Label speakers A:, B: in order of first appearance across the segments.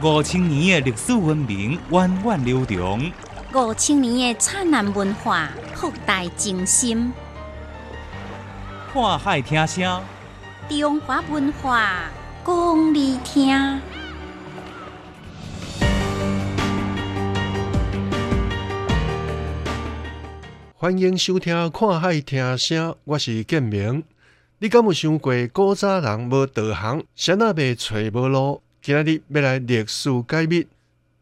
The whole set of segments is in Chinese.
A: 五千年的历史文明源远流长，
B: 五千年的灿烂文化博大精深。
A: 看海听声，
B: 中华文化讲你听。
C: 欢迎收听《看海听声》，我是建明。你敢有想过古早人无导航，谁也袂找无路？今日要来历史解密，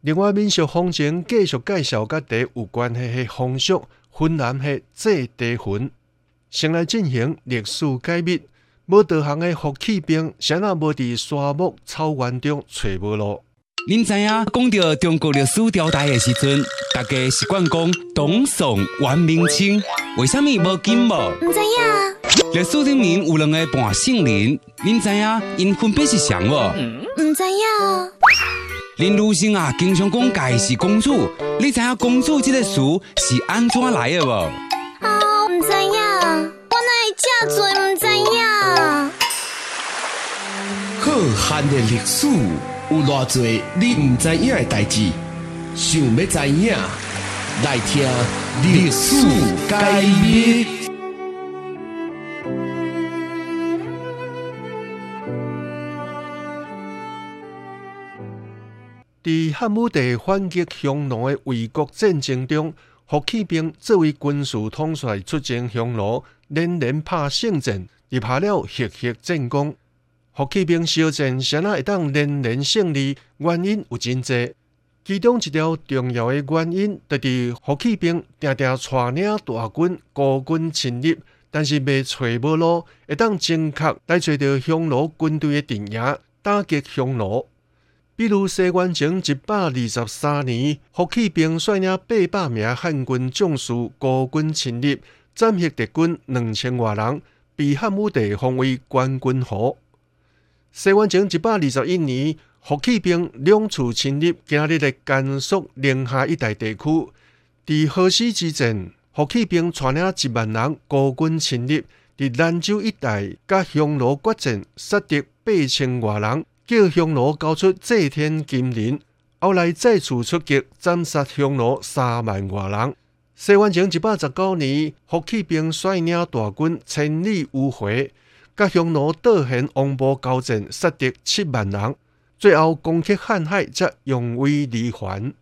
C: 另外民俗风情继续介绍甲地有关系的风俗，云南系祭地魂。先来进行历史解密。无导航的福气兵，谁也无伫沙漠草原中找无路。
D: 您知影讲到中国历史朝代的时阵，大家习惯讲东宋、元、明、清，为什么无金无？
B: 唔知影。
D: 历史里面有两个半姓林，您知影因分别是谁无？
B: 唔知影。
D: 林如生啊，经常讲家是公主，你知影公主这个词是安怎来的无？
B: 啊，唔知影，我哪会这多唔知影？
E: 浩瀚的历史有偌多你唔知影的代志，想要知影，来听历史解密。
C: 伫汉武帝反击匈奴的卫国战争中，霍启兵作为军事统帅出征匈奴，连连拍胜仗，亦拍了赫赫战功。霍启兵小战，谁那会当连连胜利？原因有真济，其中一条重要的原因，就是霍启兵定定带领大军孤军侵入，但是未找无路，会当正确来找到匈奴军队的阵营，打击匈奴。比如西元前一百二十三年，霍启兵率领八百名汉军将士孤军侵入，斩杀敌军两千多人，被汉武帝封为关军侯。西元前一百二十一年，霍启兵两次侵入今日的甘肃宁夏一带地区。伫河西之战，霍启兵率领一万人孤军侵入，伫兰州一带甲匈奴决战，杀敌八千多人。叫匈奴交出祭天金鳞，后来再次出击，斩杀匈奴三万多人。西元前一百十九年，霍启兵率领大军千里迂回，甲匈奴倒悬王坡交战，杀敌七万人。最后攻克瀚海，才扬威而还。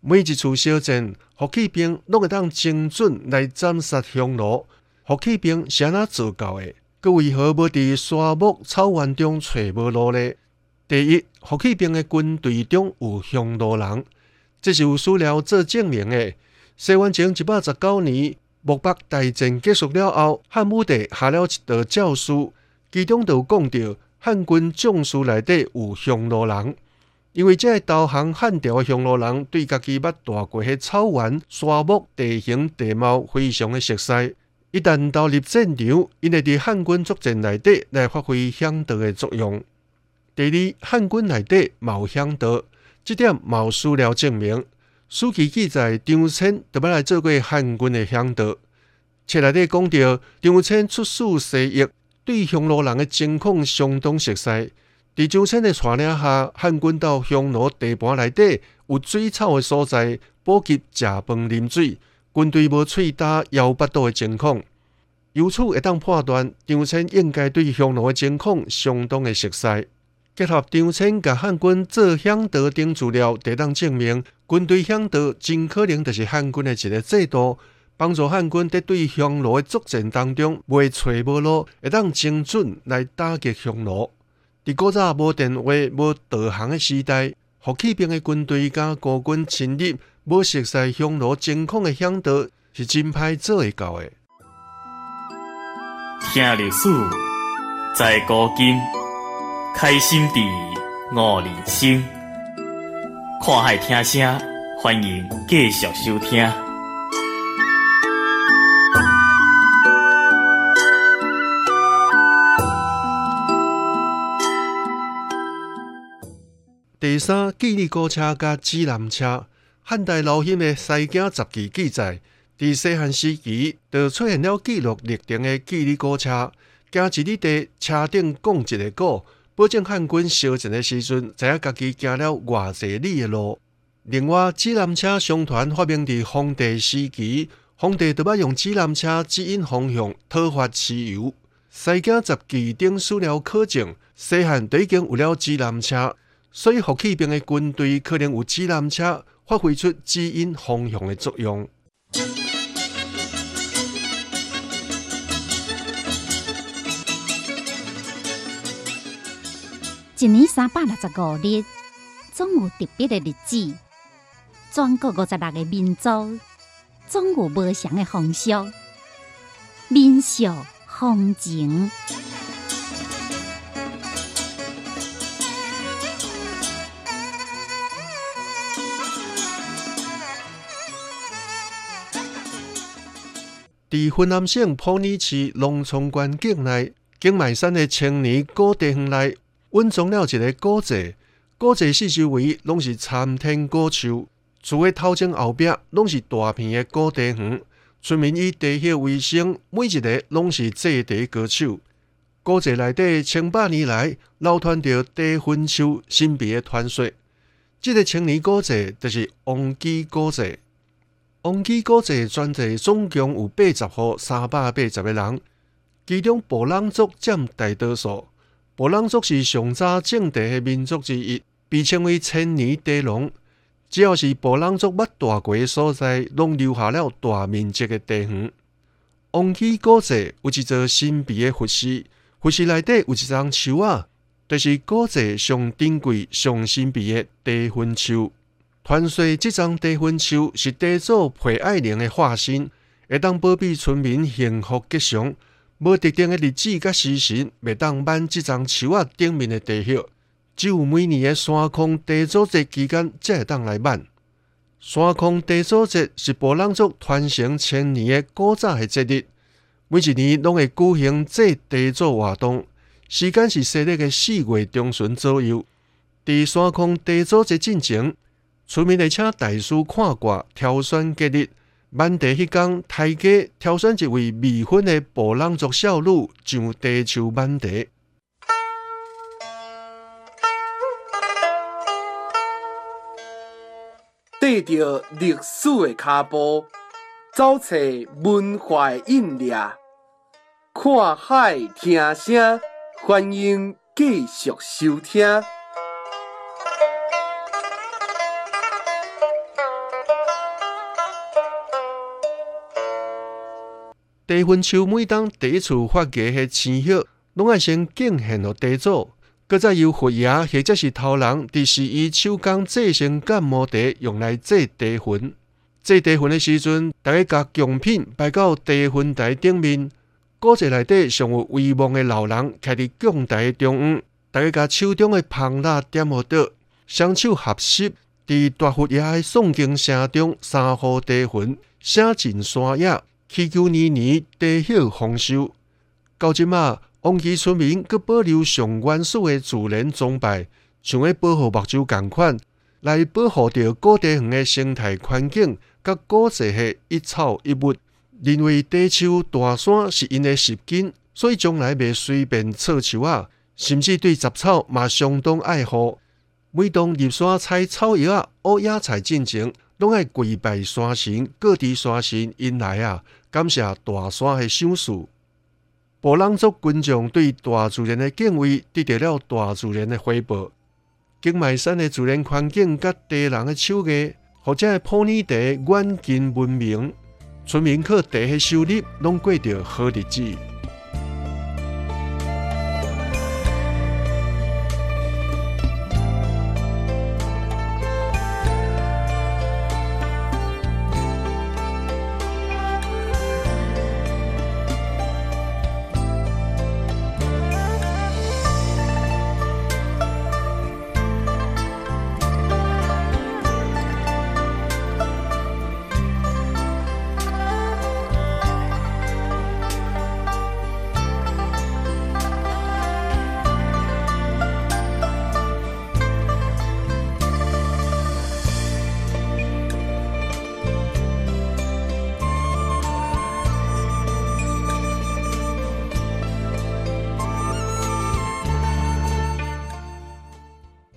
C: 每一次小战，霍启兵拢会当精准来斩杀匈奴。霍启兵是安怎做到的？佮为何要伫沙漠草原中找无路呢？第一，霍启兵的军队中有匈奴人，这是有史料做证明的。西元前一百十九年，漠北大战结束了后，汉武帝下了一道诏书，其中就讲到汉军将士内底有匈奴人，因为这导航汉朝的匈奴人对家己捌大过迄草原、沙漠地形地貌非常的熟悉，一旦投入战场，因会伫汉军作战内底来发挥响导的作用。第二，汉军内底冒响导，这点冒史料证明。书记记载，张骞特别来做过汉军的响导。册内底讲到，张骞出使西域，对匈奴人的情况相当熟悉。伫张骞的带领下，汉军到匈奴地盘内底有水草的所在，补给食饭啉水，军队无喙打腰巴肚的情况。由此会当判断，张骞应该对匈奴的情况相当的熟悉。结合张骞甲汉军做响导等资料，得当证明军队响导真可能就是汉军的一个制度，帮助汉军在对匈奴的作战当中未找无路，会当精准来打击匈奴。伫古早无电话、无导航的时代，霍启兵的军队甲孤军侵入，无熟悉匈奴情况的响导，是真歹做会到的。
F: 听历史，在古今。开心地悟人生，看海听声，欢迎继续收听。
C: 第三，记忆古车甲指南车，汉代老兴的《西京杂记》记载，伫西汉时期就出现了记录历程的记忆古车，行一日地车顶讲一个古。保证汉军烧战的时阵，知影家己行了偌济里的路。另外，指南车商团发明伫皇帝时期，皇帝都要用指南车指引方向，讨伐蚩尤。西京十旗顶史料考证，西汉都已经有了指南车，所以霍启兵的军队可能有指南车发挥出指引方向的作用。
G: 一年三百六十五日，总有特别的日子。全国五十六个民族，总有不同的风俗、民俗、风情。
C: 伫云南省普洱市龙冲关境内，景迈山的青年古地方内，稳装了一个古迹。古迹四周围拢是参天古树，厝的头前后壁拢是大片的古地园。村民以地叶为生，每一个拢是祭地歌手。古迹内底千百年来流传着地魂树神秘的传说。这个青年古迹就是王基古迹。王基古迹全迹总共有八十户三百八十个人，其中布朗族占大多数。布朗族是上早种地的民族之一，被称为千年地龙。只要是布朗族捌大过的所在，拢留下了大面积的地园。王基古迹有一座神秘的佛寺，佛寺内底有一丛树啊，就是古迹上珍贵、上神秘的地魂树。传说这张地魂树是地主裴爱玲的化身，会当保庇村民幸福吉祥。无特定的日子甲时辰，未当挽这张树啊顶面的地叶，只有每年的山空地主节期间才会当来挽。山空地主节是波浪族传承千年的古早的节日，每一年拢会举行祭地主活动，时间是西历的四月中旬左右。伫山空地主节进前。村民会请大师看卦、挑选吉日。满地迄天，大家挑选一位未婚的布朗族少女上地树满地。
E: 缀着历史的脚步，走找文化的印历，看海听声，欢迎继续收听。
C: 地分树每当第一次发芽的青叶，拢爱先敬献予地主，搁再由佛爷或者是头人伫施以手工制成干毛茶，用来制地魂。制地魂的时阵，大家将贡品摆到地魂台顶面。古迹内底上有威望的老人徛伫供台中央，大家将手中的香蜡点火倒，双手合十，伫大佛爷的诵经声中，三呼地魂，写进山野。祈求年年地 hiệu 丰收。到即马，王岐村民阁保留上原始的自然崇拜，像咧保护目睭共款，来保护着古地园的生态环境，甲古迹的一草一物。认为地树大山是因的习根，所以将来袂随便插树啊，甚至对杂草嘛相当爱护。每当入山采草药啊、挖野菜进前，拢爱跪拜山神，各地山神因来啊，感谢大山的赏赐。布朗族群众对大自然的敬畏，得到了大自然的回报。景迈山的自然环境甲地人的手艺，或者普洱地远近闻名，村民靠地的收入，拢过着好日子。